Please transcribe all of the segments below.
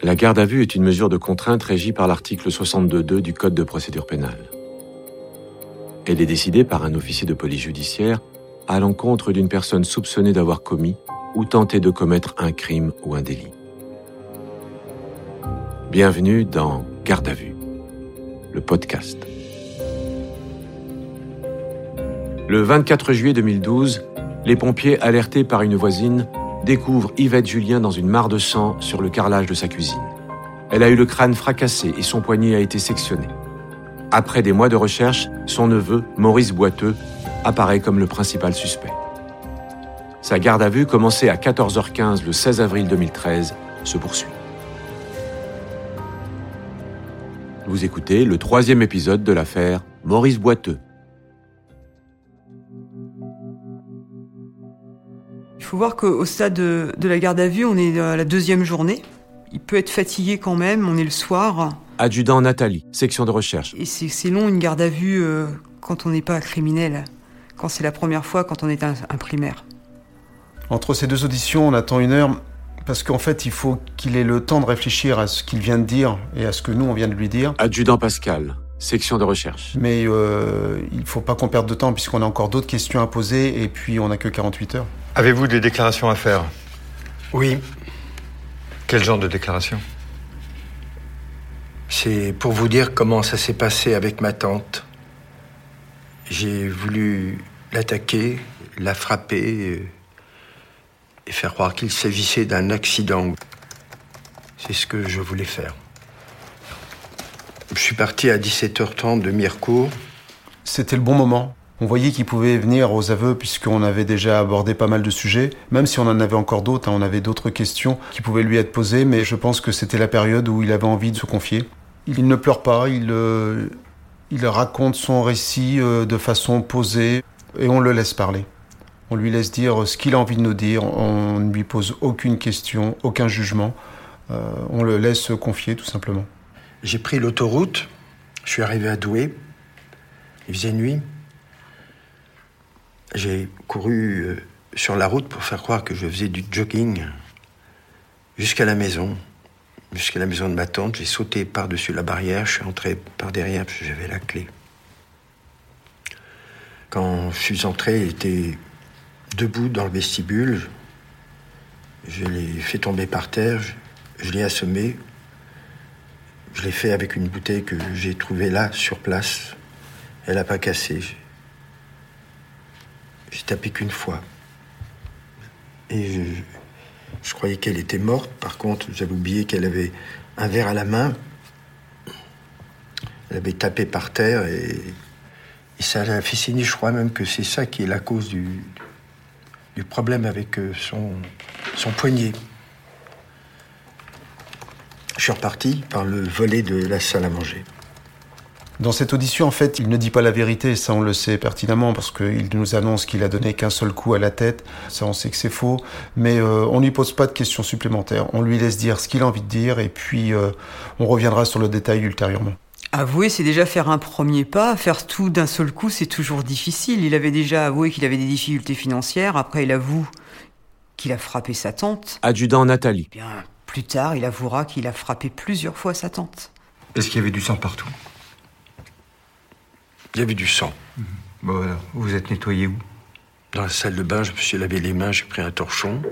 La garde à vue est une mesure de contrainte régie par l'article 62.2 du Code de procédure pénale. Elle est décidée par un officier de police judiciaire à l'encontre d'une personne soupçonnée d'avoir commis ou tenté de commettre un crime ou un délit. Bienvenue dans Garde à vue, le podcast. Le 24 juillet 2012, les pompiers, alertés par une voisine, découvrent Yvette Julien dans une mare de sang sur le carrelage de sa cuisine. Elle a eu le crâne fracassé et son poignet a été sectionné. Après des mois de recherche, son neveu, Maurice Boiteux, apparaît comme le principal suspect. Sa garde à vue, commencée à 14h15 le 16 avril 2013, se poursuit. Vous écoutez le troisième épisode de l'affaire Maurice Boiteux. Il faut voir qu'au stade de, de la garde à vue, on est à la deuxième journée. Il peut être fatigué quand même, on est le soir. Adjudant Nathalie, section de recherche. Et c'est c'est long une garde à vue euh, quand on n'est pas criminel, quand c'est la première fois, quand on est un, un primaire. Entre ces deux auditions, on attend une heure parce qu'en fait, il faut qu'il ait le temps de réfléchir à ce qu'il vient de dire et à ce que nous, on vient de lui dire. Adjudant Pascal, section de recherche. Mais euh, il faut pas qu'on perde de temps puisqu'on a encore d'autres questions à poser et puis on n'a que 48 heures. Avez-vous des déclarations à faire? Oui, Quel genre de déclaration? C'est pour vous dire comment ça s'est passé avec ma tante. J'ai voulu l'attaquer, la frapper et faire croire qu'il s'agissait d'un accident. C'est ce que je voulais faire. Je suis parti à 17h30 de Mirecourt. C'était le bon moment. On voyait qu'il pouvait venir aux aveux puisqu'on avait déjà abordé pas mal de sujets, même si on en avait encore d'autres, hein, on avait d'autres questions qui pouvaient lui être posées, mais je pense que c'était la période où il avait envie de se confier. Il ne pleure pas, il, euh, il raconte son récit euh, de façon posée et on le laisse parler. On lui laisse dire ce qu'il a envie de nous dire, on ne lui pose aucune question, aucun jugement, Euh, on le laisse se confier tout simplement. J'ai pris l'autoroute. Je suis arrivé à Douai. Il faisait nuit. J'ai couru euh, sur la route pour faire croire que je faisais du jogging jusqu'à la maison. Jusqu'à la maison de ma tante. J'ai sauté par-dessus la barrière. Je suis entré par derrière parce que j'avais la clé. Quand je suis entré, il était debout dans le vestibule. Je l'ai fait tomber par terre. Je, je l'ai assommé. Je l'ai fait avec une bouteille que j'ai trouvée là, sur place. Elle n'a pas cassé. J'ai- tapé qu'une fois. Et je, croyais qu'elle était morte. Par contre, j'avais oublié qu'elle avait un verre à la main. Elle avait tapé par terre et, ça l'a fait signer. Je crois même que c'est ça qui est la cause du, du problème avec euh, son, son poignet. Je suis reparti par le volet de la salle à manger. Dans cette audition, en fait, il ne dit pas la vérité, ça on le sait pertinemment, parce qu'il nous annonce qu'il a donné qu'un seul coup à la tête, ça on sait que c'est faux, mais euh, on lui pose pas de questions supplémentaires, on lui laisse dire ce qu'il a envie de dire, et puis euh, on reviendra sur le détail ultérieurement. Avouer, c'est déjà faire un premier pas. Faire tout d'un seul coup, c'est toujours difficile. Il avait déjà avoué qu'il avait des difficultés financières. Après, il avoue qu'il a frappé sa tante. Adjudant Nathalie. Bien, plus tard, il avouera qu'il a frappé plusieurs fois sa tante. Est-ce qu'il y avait du sang partout? Il y avait du sang. Bon alors, vous vous êtes nettoyé où? Dans la salle de bain, je me suis lavé les mains, j'ai pris un torchon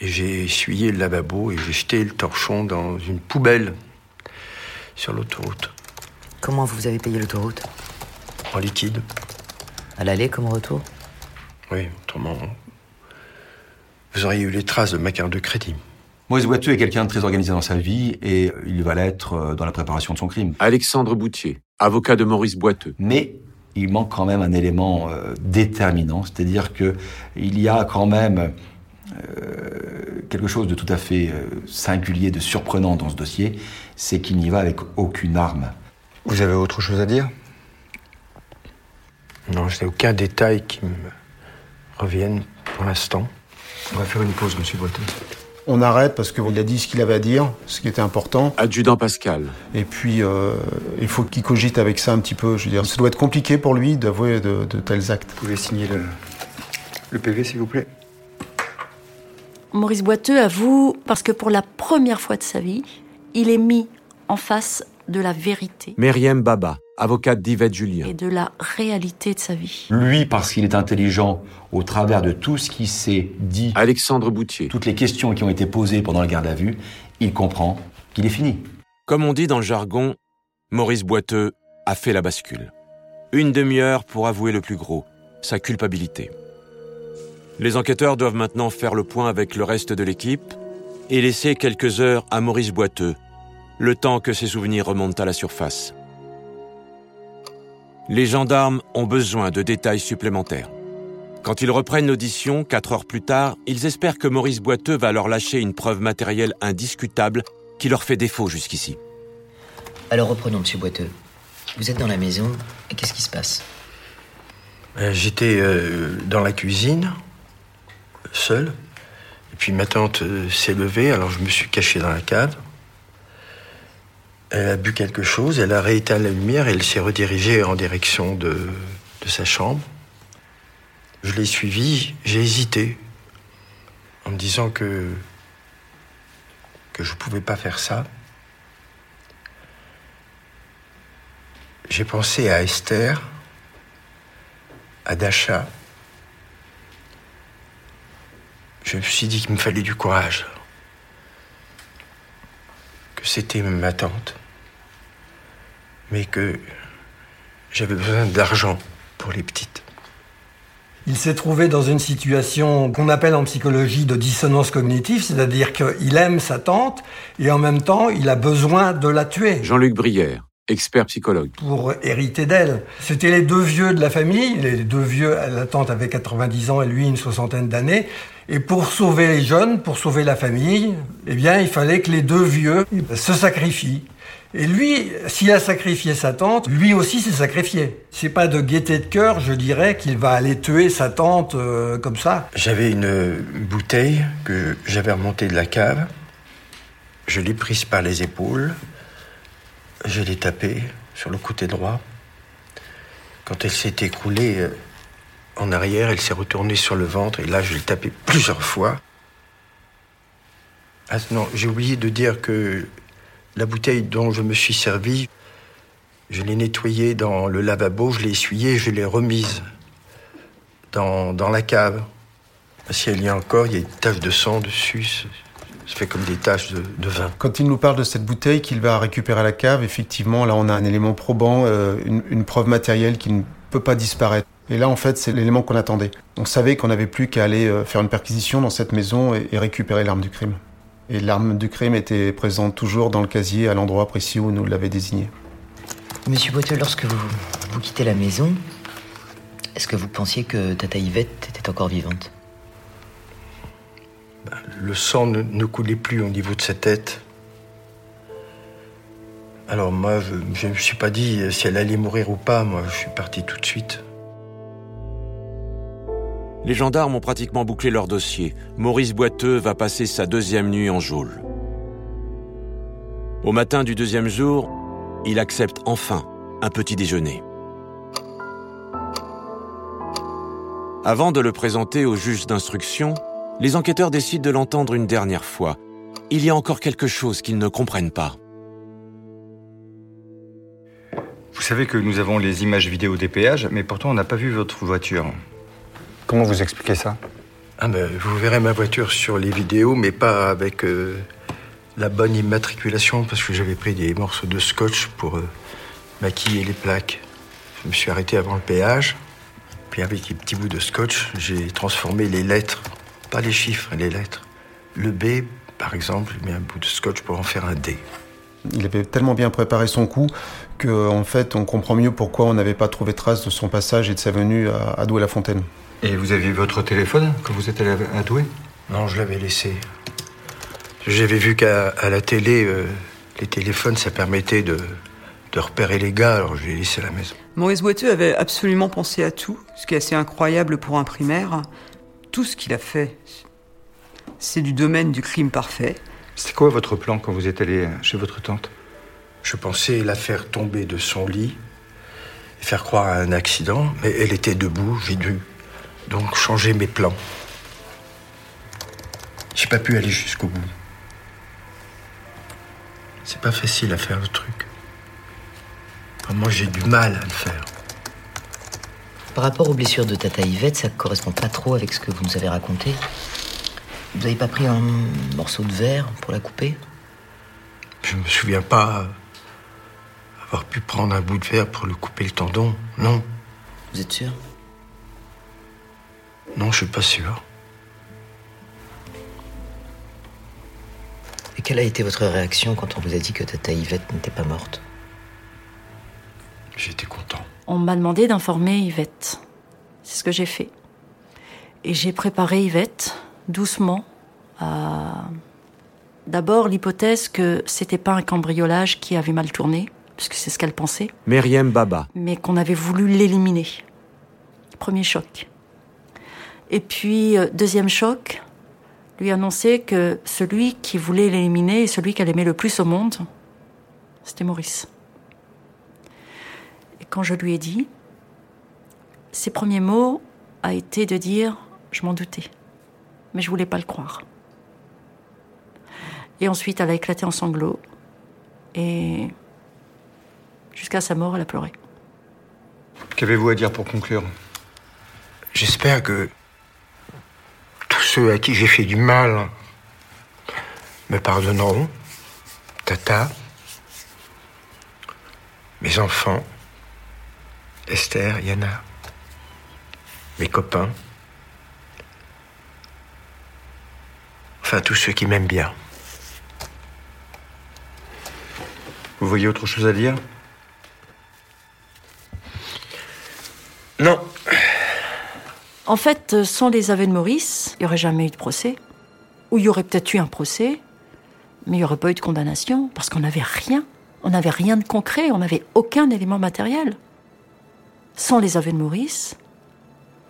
et j'ai essuyé le lavabo et j'ai jeté le torchon dans une poubelle sur l'autoroute, Comment vous avez payé l'autoroute? En liquide. À l'aller comme au retour? Oui, autrement, vous auriez eu les traces de ma carte de crédit. Maurice Boiteux est quelqu'un de très organisé dans sa vie et il va l'être euh, dans la préparation de son crime. Alexandre Boutier, avocat de Maurice Boiteux. Mais il manque quand même un élément euh, déterminant, c'est-à-dire que il y a quand même euh, quelque chose de tout à fait euh, singulier, de surprenant dans ce dossier, c'est qu'il n'y va avec aucune arme. Vous avez autre chose à dire? Non, je n'ai aucun détail qui me revienne pour l'instant. On va faire une pause, monsieur Boiteux. On arrête parce qu'il a dit ce qu'il avait à dire, ce qui était important, Adjudant Pascal. et puis euh, il faut qu'il cogite avec ça un petit peu, je veux dire, ça doit être compliqué pour lui d'avouer de, de tels actes. Vous pouvez signer le, le PV, s'il vous plaît Maurice Boiteux avoue parce que pour la première fois de sa vie, il est mis en face de la vérité. Myriam Baba, avocate d'Yvette Julien. Et de la réalité de sa vie. Lui, parce qu'il est intelligent au travers de tout ce qui s'est dit. Alexandre Boutier. Toutes les questions qui ont été posées pendant le garde à vue, il comprend qu'il est fini. Comme on dit dans le jargon, Maurice Boiteux a fait la bascule. Une demi-heure pour avouer le plus gros, sa culpabilité. Les enquêteurs doivent maintenant faire le point avec le reste de l'équipe et laisser quelques heures à Maurice Boiteux, le temps que ses souvenirs remontent à la surface. Les gendarmes ont besoin de détails supplémentaires. Quand ils reprennent l'audition, quatre heures plus tard, ils espèrent que Maurice Boiteux va leur lâcher une preuve matérielle indiscutable qui leur fait défaut jusqu'ici. Alors reprenons, monsieur Boiteux. Vous êtes dans la maison, et qu'est-ce qui se passe? Euh, J'étais euh, dans la cuisine, seul. Et puis ma tante euh, s'est levée, alors je me suis caché dans la cave. Elle a bu quelque chose, elle a rééteint la lumière et elle s'est redirigée en direction de, sa chambre. Je l'ai suivie, j'ai hésité en me disant que, que je ne pouvais pas faire ça. J'ai pensé à Esther, à Dasha. Je me suis dit qu'il me fallait du courage. Que c'était ma tante. Mais que j'avais besoin d'argent pour les petites. Il s'est trouvé dans une situation qu'on appelle en psychologie de dissonance cognitive, c'est-à-dire qu'il aime sa tante et en même temps il a besoin de la tuer. Jean-Luc Brière, expert psychologue. Pour hériter d'elle. C'était les deux vieux de la famille, les deux vieux, la tante avait 90 ans et lui une soixantaine d'années. Et pour sauver les jeunes, pour sauver la famille, eh bien il fallait que les deux vieux se sacrifient. Et lui, s'il a sacrifié sa tante, lui aussi s'est sacrifié. C'est pas de gaieté de cœur, je dirais, qu'il va aller tuer sa tante euh, comme ça. J'avais une bouteille que j'avais remontée de la cave. Je l'ai prise par les épaules. Je l'ai tapée sur le côté droit. Quand elle s'est écroulée euh, en arrière, elle s'est retournée sur le ventre et là, je l'ai tapée plusieurs fois. Ah non, j'ai oublié de dire que la bouteille dont je me suis servi, je l'ai nettoyée dans le lavabo, je l'ai essuyée, je l'ai remise dans, dans la cave. Si elle y a encore, il y a une tache de sang dessus. Ça fait comme des taches de, vin. Quand il nous parle de cette bouteille qu'il va récupérer à la cave, effectivement, là, on a un élément probant, euh, une preuve matérielle qui ne peut pas disparaître. Et là, en fait, c'est l'élément qu'on attendait. On savait qu'on n'avait plus qu'à aller euh, faire une perquisition dans cette maison et, et récupérer l'arme du crime. Et l'arme du crime était présente toujours dans le casier à l'endroit précis où nous l'avait désigné. Monsieur Boiteux, lorsque vous, vous quittez la maison, est-ce que vous pensiez que Tata Yvette était encore vivante? Le sang ne, ne coulait plus au niveau de sa tête. Alors moi, je ne me suis pas dit si elle allait mourir ou pas. Moi, je suis parti tout de suite. Les gendarmes ont pratiquement bouclé leur dossier. Maurice Boiteux va passer sa deuxième nuit en geôle. Au matin du deuxième jour, il accepte enfin un petit déjeuner. Avant de le présenter au juge d'instruction, les enquêteurs décident de l'entendre une dernière fois. Il y a encore quelque chose qu'ils ne comprennent pas. Vous savez que nous avons les images vidéo des péages, mais pourtant on n'a pas vu votre voiture. Comment vous expliquez ça? Ah ben, Vous verrez ma voiture sur les vidéos, mais pas avec euh, la bonne immatriculation, parce que j'avais pris des morceaux de scotch pour euh, maquiller les plaques. Je me suis arrêté avant le péage, puis avec des petits bouts de scotch, j'ai transformé les lettres, pas les chiffres, les lettres. Le B, par exemple, j'ai mis un bout de scotch pour en faire un D. Il avait tellement bien préparé son coup qu'en en fait, on comprend mieux pourquoi on n'avait pas trouvé trace de son passage et de sa venue à, à Douai-la-Fontaine. Et vous aviez votre téléphone quand vous êtes allé à Douai? Non, je l'avais laissé. J'avais vu qu'à la télé, euh, les téléphones, ça permettait de, de repérer les gars, alors je l'ai laissé à la maison. Maurice Boiteux avait absolument pensé à tout, ce qui est assez incroyable pour un primaire. Tout ce qu'il a fait, c'est du domaine du crime parfait. C'était quoi votre plan quand vous êtes allé chez votre tante? Je pensais la faire tomber de son lit et faire croire à un accident, mais elle était debout, j'ai dû donc changer mes plans. J'ai pas pu aller jusqu'au bout. C'est pas facile à faire le truc. Vraiment, j'ai du mal à le faire. Par rapport aux blessures de Tata Yvette, ça correspond pas trop avec ce que vous nous avez raconté. Vous avez pas pris un morceau de verre pour la couper? Je me souviens pas avoir pu prendre un bout de verre pour lui couper le tendon. Non. Vous êtes sûr? Non, je suis pas sûr. Et quelle a été votre réaction quand on vous a dit que Tata Yvette n'était pas morte? J'étais content. On m'a demandé d'informer Yvette. C'est ce que j'ai fait. Et j'ai préparé Yvette doucement à d'abord l'hypothèse que c'était pas un cambriolage qui avait mal tourné, puisque c'est ce qu'elle pensait, Meriem Baba. mais qu'on avait voulu l'éliminer. Premier choc. Et puis, euh, deuxième choc, lui annoncer que celui qui voulait l'éliminer et celui qu'elle aimait le plus au monde, c'était Maurice. Et quand je lui ai dit, ses premiers mots a été de dire je m'en doutais, mais je voulais pas le croire. Et ensuite, elle a éclaté en sanglots et jusqu'à sa mort, elle a pleuré. Qu'avez-vous à dire pour conclure? J'espère que tous ceux à qui j'ai fait du mal me pardonneront. Tata, mes enfants, Esther, Yana, mes copains, enfin tous ceux qui m'aiment bien. Vous voyez autre chose à dire? Non, En fait, euh, sans les aveux de Maurice, il n'y aurait jamais eu de procès. Ou il y aurait peut-être eu un procès, mais il n'y aurait pas eu de condamnation, parce qu'on n'avait rien. On n'avait rien de concret, on n'avait aucun élément matériel. Sans les aveux de Maurice,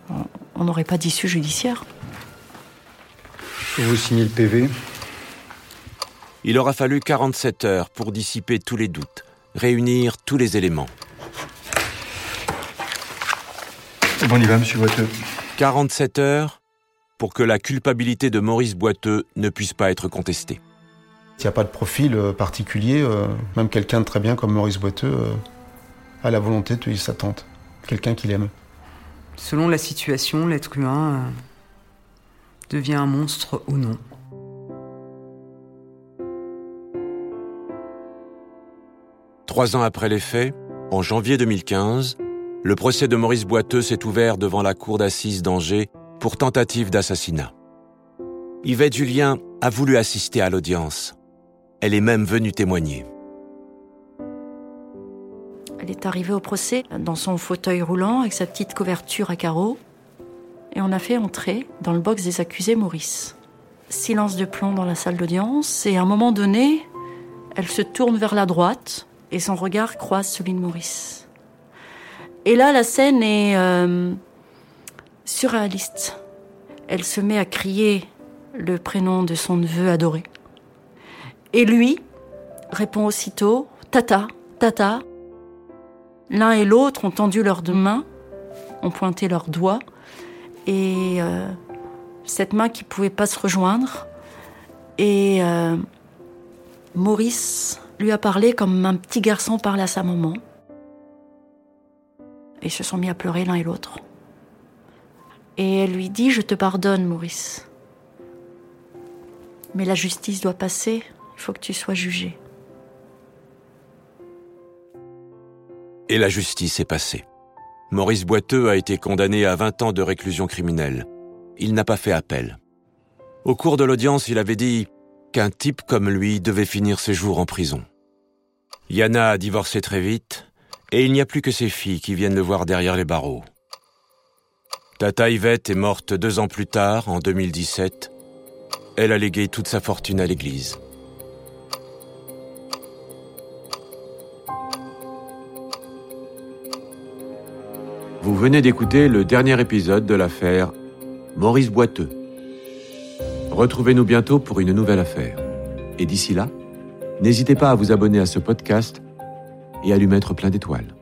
on- on n'aurait pas d'issue judiciaire. Vous signez le PV Il aura fallu 47 heures pour dissiper tous les doutes, réunir tous les éléments. Bon, on y va, monsieur Boiteux. 47 heures pour que la culpabilité de Maurice Boiteux ne puisse pas être contestée. Il n'y a pas de profil euh, particulier, euh, même quelqu'un de très bien comme Maurice Boiteux euh, a la volonté de tuer sa tante. Quelqu'un qu'il aime. Selon la situation, l'être humain euh, devient un monstre ou non. Trois ans après les faits, en janvier 2015, le procès de Maurice Boiteux s'est ouvert devant la cour d'assises d'Angers pour tentative d'assassinat. Yvette Julien a voulu assister à l'audience. Elle est même venue témoigner. Elle est arrivée au procès dans son fauteuil roulant avec sa petite couverture à carreaux. Et on a fait entrer dans le box des accusés Maurice. Silence de plomb dans la salle d'audience. Et à un moment donné, elle se tourne vers la droite et son regard croise celui de Maurice. Et là, la scène est euh, surréaliste. Elle se met à crier le prénom de son neveu adoré. Et lui répond aussitôt Tata, Tata. L'un et l'autre ont tendu leurs deux mains, ont pointé leurs doigts, et euh, cette main qui pouvait pas se rejoindre. Et euh, Maurice lui a parlé comme un petit garçon parle à sa maman. Et ils se sont mis à pleurer l'un et l'autre. Et elle lui dit Je te pardonne, Maurice. Mais la justice doit passer, il faut que tu sois jugé. Et la justice est passée. Maurice Boiteux a été condamné à 20 ans de réclusion criminelle. Il n'a pas fait appel. Au cours de l'audience, il avait dit qu'un type comme lui devait finir ses jours en prison. Yana a divorcé très vite, et il n'y a plus que ses filles qui viennent le voir derrière les barreaux. Tata Yvette est morte deux ans plus tard, en 2017. Elle a légué toute sa fortune à l'église. Vous venez d'écouter le dernier épisode de l'affaire Maurice Boiteux. Retrouvez-nous bientôt pour une nouvelle affaire. Et d'ici là, n'hésitez pas à vous abonner à ce podcast et à lui mettre plein d'étoiles.